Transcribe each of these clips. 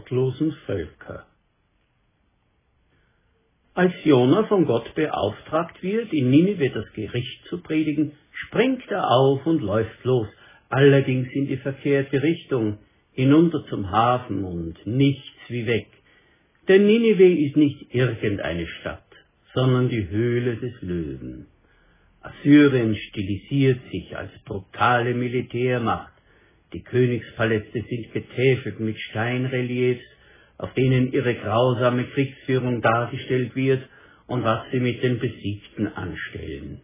gottlosen Völker. Als Jona von Gott beauftragt wird, in Ninive das Gericht zu predigen, springt er auf und läuft los, allerdings in die verkehrte Richtung, hinunter zum Hafen und nichts wie weg. Denn Ninive ist nicht irgendeine Stadt, sondern die Höhle des Löwen. Assyrien stilisiert sich als brutale Militärmacht. Die Königspaläste sind getäfelt mit Steinreliefs, auf denen ihre grausame Kriegsführung dargestellt wird und was sie mit den Besiegten anstellen.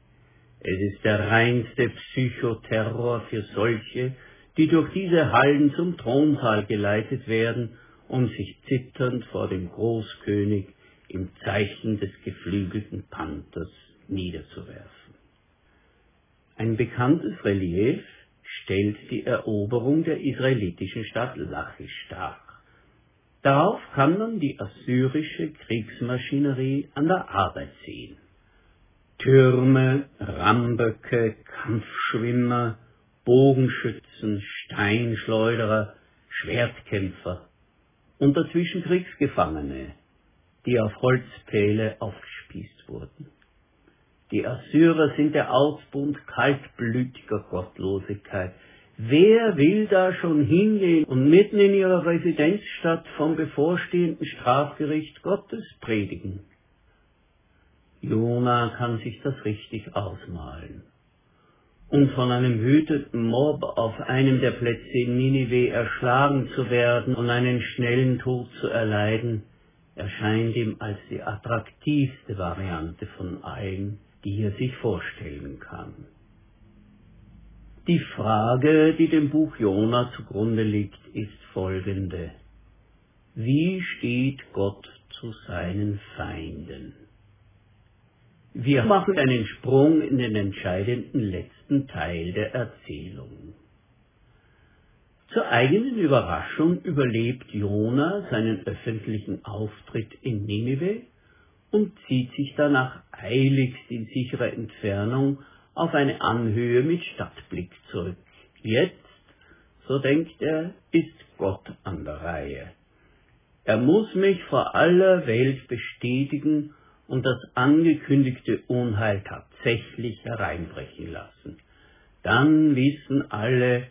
Es ist der reinste Psychoterror für solche, die durch diese Hallen zum Thronsaal geleitet werden, um sich zitternd vor dem Großkönig im Zeichen des geflügelten Panthers niederzuwerfen. Ein bekanntes Relief stellt die Eroberung der israelitischen Stadt Lachisch dar. Darauf kann man die assyrische Kriegsmaschinerie an der Arbeit sehen. Türme, Ramböcke, Kampfschwimmer, Bogenschützen, Steinschleuderer, Schwertkämpfer und dazwischen Kriegsgefangene, die auf Holzpfähle aufgespießt wurden. Die Assyrer sind der Ausbund kaltblütiger Gottlosigkeit. Wer will da schon hingehen und mitten in ihrer Residenzstadt vom bevorstehenden Strafgericht Gottes predigen? Jona kann sich das richtig ausmalen. Und von einem wütenden Mob auf einem der Plätze in Ninive erschlagen zu werden und einen schnellen Tod zu erleiden, erscheint ihm als die attraktivste Variante von allen, die er sich vorstellen kann. Die Frage, die dem Buch Jona zugrunde liegt, ist folgende. Wie steht Gott zu seinen Feinden? Wir machen einen Sprung in den entscheidenden letzten Teil der Erzählung. Zur eigenen Überraschung überlebt Jona seinen öffentlichen Auftritt in Ninive und zieht sich danach eiligst in sicherer Entfernung auf eine Anhöhe mit Stadtblick zurück. Jetzt, so denkt er, ist Gott an der Reihe. Er muss mich vor aller Welt bestätigen und das angekündigte Unheil tatsächlich hereinbrechen lassen. Dann wissen alle,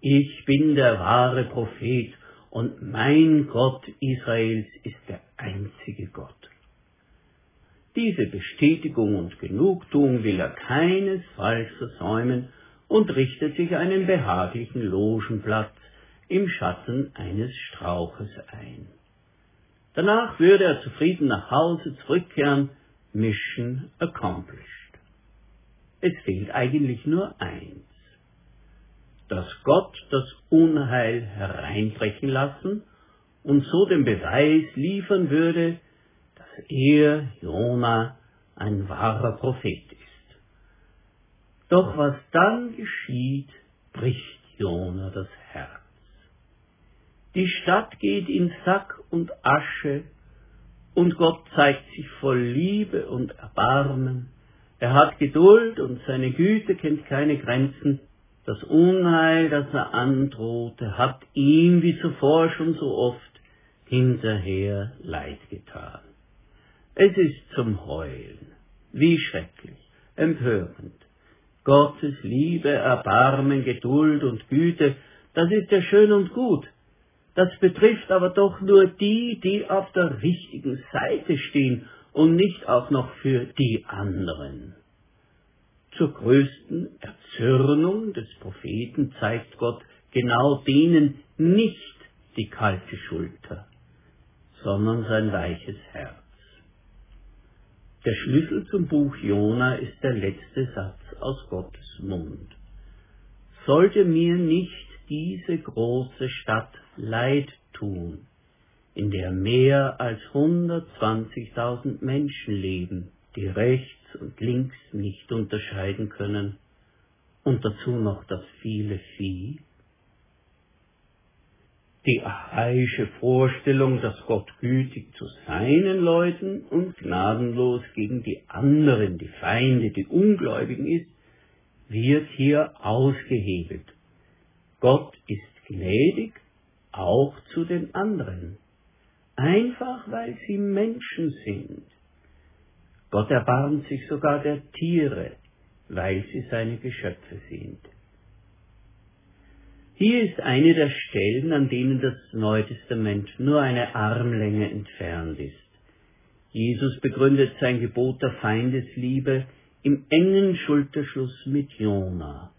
ich bin der wahre Prophet und mein Gott Israels ist der einzige Gott. Diese Bestätigung und Genugtuung will er keinesfalls versäumen und richtet sich einen behaglichen Logenplatz im Schatten eines Strauches ein. Danach würde er zufrieden nach Hause zurückkehren, Mission accomplished. Es fehlt eigentlich nur eins, dass Gott das Unheil hereinbrechen lassen und so den Beweis liefern würde, er, Jona, ein wahrer Prophet ist. Doch was dann geschieht, bricht Jona das Herz. Die Stadt geht in Sack und Asche, und Gott zeigt sich voll Liebe und Erbarmen. Er hat Geduld und seine Güte kennt keine Grenzen. Das Unheil, das er androhte, hat ihm wie zuvor schon so oft hinterher leid getan. Es ist zum Heulen. Wie schrecklich, empörend. Gottes Liebe, Erbarmen, Geduld und Güte, das ist ja schön und gut. Das betrifft aber doch nur die, die auf der richtigen Seite stehen und nicht auch noch für die anderen. Zur größten Erzürnung des Propheten zeigt Gott genau denen nicht die kalte Schulter, sondern sein weiches Herz. Der Schlüssel zum Buch Jona ist der letzte Satz aus Gottes Mund. Sollte mir nicht diese große Stadt leid tun, in der mehr als 120.000 Menschen leben, die rechts und links nicht unterscheiden können, und dazu noch das viele Vieh? Die archaische Vorstellung, dass Gott gütig zu seinen Leuten und gnadenlos gegen die anderen, die Feinde, die Ungläubigen ist, wird hier ausgehebelt. Gott ist gnädig auch zu den anderen, einfach weil sie Menschen sind. Gott erbarmt sich sogar der Tiere, weil sie seine Geschöpfe sind. Hier ist eine der Stellen, an denen das Neue Testament nur eine Armlänge entfernt ist. Jesus begründet sein Gebot der Feindesliebe im engen Schulterschluss mit Jona.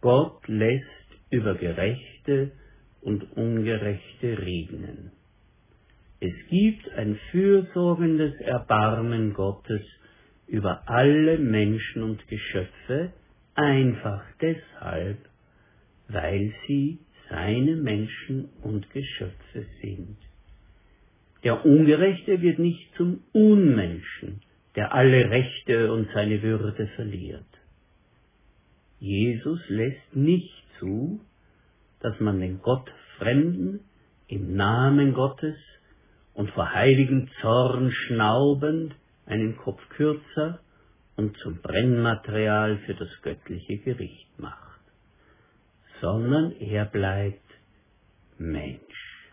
Gott lässt über Gerechte und Ungerechte regnen. Es gibt ein fürsorgendes Erbarmen Gottes über alle Menschen und Geschöpfe, einfach deshalb, weil sie seine Menschen und Geschöpfe sind. Der Ungerechte wird nicht zum Unmenschen, der alle Rechte und seine Würde verliert. Jesus lässt nicht zu, dass man den Gottfremden im Namen Gottes und vor heiligem Zorn schnaubend einen Kopf kürzer und zum Brennmaterial für das göttliche Gericht macht, sondern er bleibt Mensch.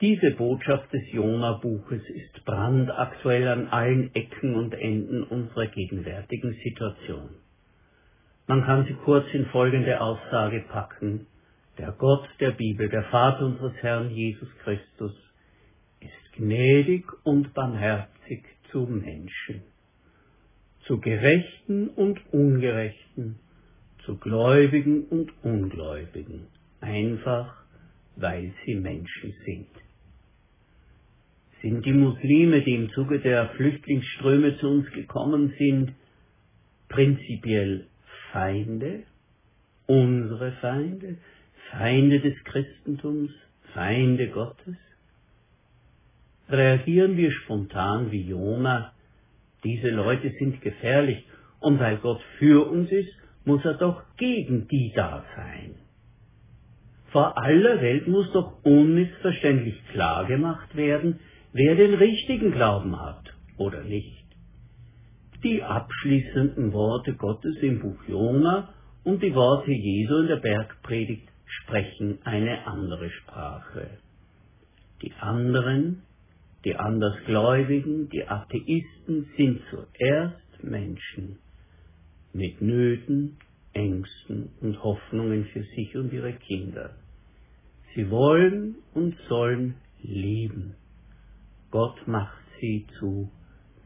Diese Botschaft des Jona-Buches ist brandaktuell an allen Ecken und Enden unserer gegenwärtigen Situation. Man kann sie kurz in folgende Aussage packen. Der Gott der Bibel, der Vater unseres Herrn Jesus Christus, ist gnädig und barmherzig zu Menschen, zu Gerechten und Ungerechten, zu Gläubigen und Ungläubigen, einfach weil sie Menschen sind. Sind die Muslime, die im Zuge der Flüchtlingsströme zu uns gekommen sind, prinzipiell Feinde, unsere Feinde, Feinde des Christentums, Feinde Gottes? Reagieren wir spontan wie Jona, diese Leute sind gefährlich, und weil Gott für uns ist, muss er doch gegen die da sein. Vor aller Welt muss doch unmissverständlich klar gemacht werden, wer den richtigen Glauben hat oder nicht. Die abschließenden Worte Gottes im Buch Jona und die Worte Jesu in der Bergpredigt sprechen eine andere Sprache. Die anderen, die Andersgläubigen, die Atheisten sind zuerst Menschen mit Nöten, Ängsten und Hoffnungen für sich und ihre Kinder. Sie wollen und sollen lieben. Gott macht sie zu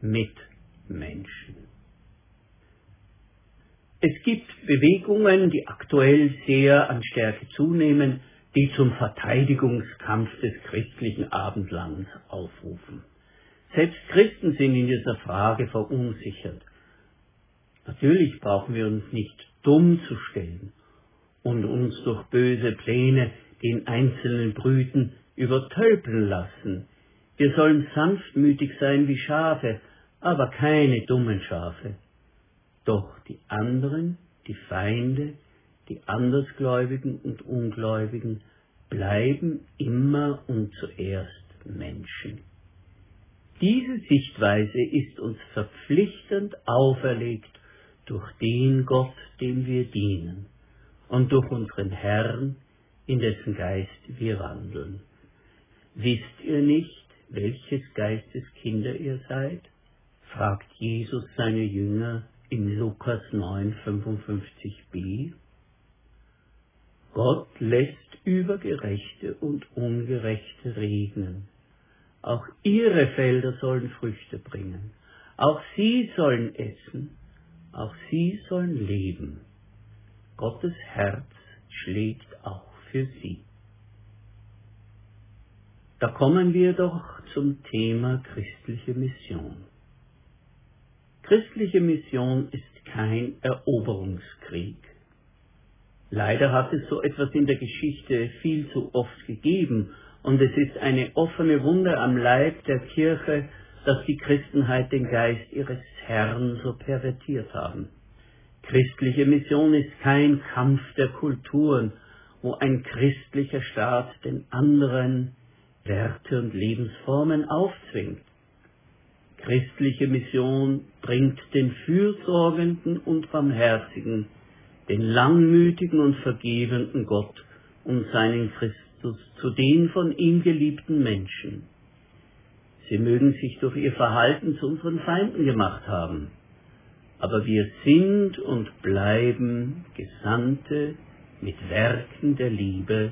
Mitmenschen. Es gibt Bewegungen, die aktuell sehr an Stärke zunehmen, die zum Verteidigungskampf des christlichen Abendlands aufrufen. Selbst Christen sind in dieser Frage verunsichert. Natürlich brauchen wir uns nicht dumm zu stellen und uns durch böse Pläne den einzelnen Brüten übertölpeln lassen. Wir sollen sanftmütig sein wie Schafe, aber keine dummen Schafe. Doch die anderen, die Feinde, die Andersgläubigen und Ungläubigen bleiben immer und zuerst Menschen. Diese Sichtweise ist uns verpflichtend auferlegt durch den Gott, dem wir dienen, und durch unseren Herrn, in dessen Geist wir wandeln. Wisst ihr nicht, welches Geistes Kinder ihr seid? fragt Jesus seine Jünger in Lukas 9, 55b. Gott lässt über Gerechte und Ungerechte regnen. Auch ihre Felder sollen Früchte bringen. Auch sie sollen essen. Auch sie sollen leben. Gottes Herz schlägt auch für sie. Da kommen wir doch zum Thema christliche Mission. Christliche Mission ist kein Eroberungskrieg. Leider hat es so etwas in der Geschichte viel zu oft gegeben und es ist eine offene Wunde am Leib der Kirche, dass die Christenheit den Geist ihres Herrn so pervertiert haben. Christliche Mission ist kein Kampf der Kulturen, wo ein christlicher Staat den anderen Werte und Lebensformen aufzwingt. Christliche Mission bringt den Fürsorgenden und Barmherzigen, den langmütigen und vergebenden Gott und seinen Christus zu den von ihm geliebten Menschen. Sie mögen sich durch ihr Verhalten zu unseren Feinden gemacht haben, aber wir sind und bleiben Gesandte mit Werken der Liebe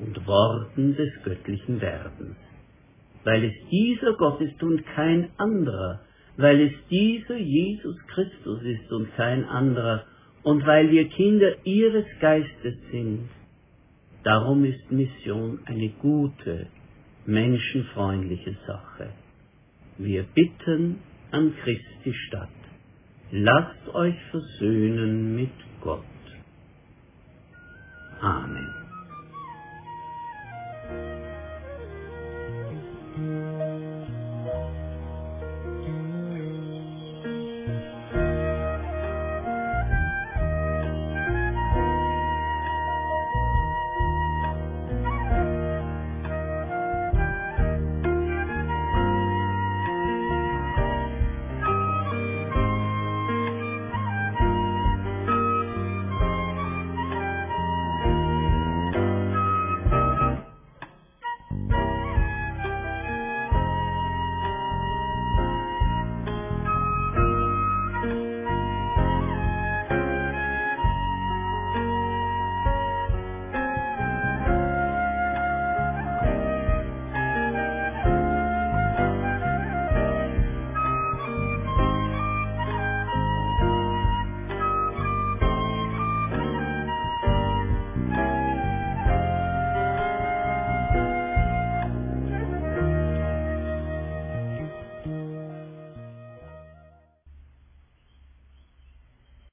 und Worten des göttlichen Werdens. Weil es dieser Gott ist und kein anderer, weil es dieser Jesus Christus ist und kein anderer, und weil wir Kinder ihres Geistes sind. Darum ist Mission eine gute, menschenfreundliche Sache. Wir bitten an Christi Stadt, lasst euch versöhnen mit Gott. Amen.